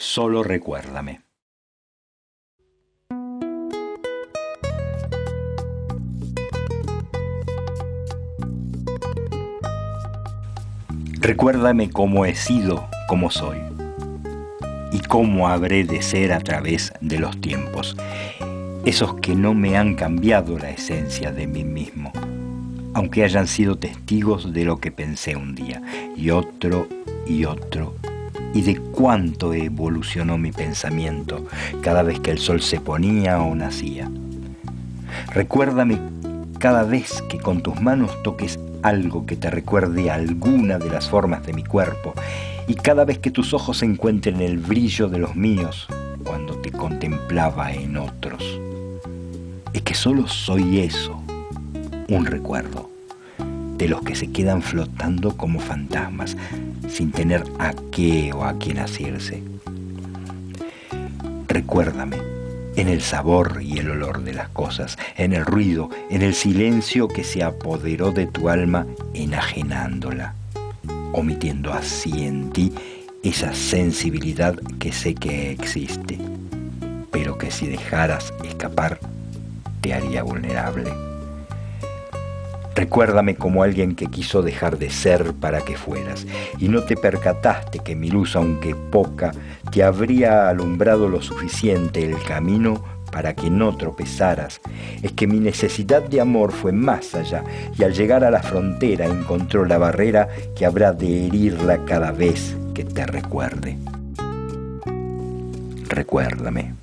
Solo recuérdame. Recuérdame cómo he sido, cómo soy, y cómo habré de ser a través de los tiempos, esos que no me han cambiado la esencia de mí mismo, aunque hayan sido testigos de lo que pensé un día, y otro y otro, y de cuánto evolucionó mi pensamiento cada vez que el sol se ponía o nacía. Recuérdame cada vez que con tus manos toques algo que te recuerde alguna de las formas de mi cuerpo y cada vez que tus ojos encuentren el brillo de los míos cuando te contemplaba en otros. Es que solo soy eso, un recuerdo, de los que se quedan flotando como fantasmas, sin tener a qué o a quién asirse. Recuérdame en el sabor y el olor de las cosas, en el ruido, en el silencio que se apoderó de tu alma enajenándola, omitiendo así en ti esa sensibilidad que sé que existe, pero que si dejaras escapar te haría vulnerable. Recuérdame como alguien que quiso dejar de ser para que fueras, y no te percataste que mi luz, aunque poca, te habría alumbrado lo suficiente el camino para que no tropezaras. Es que mi necesidad de amor fue más allá, y al llegar a la frontera encontró la barrera que habrá de herirla cada vez que te recuerde. Recuérdame.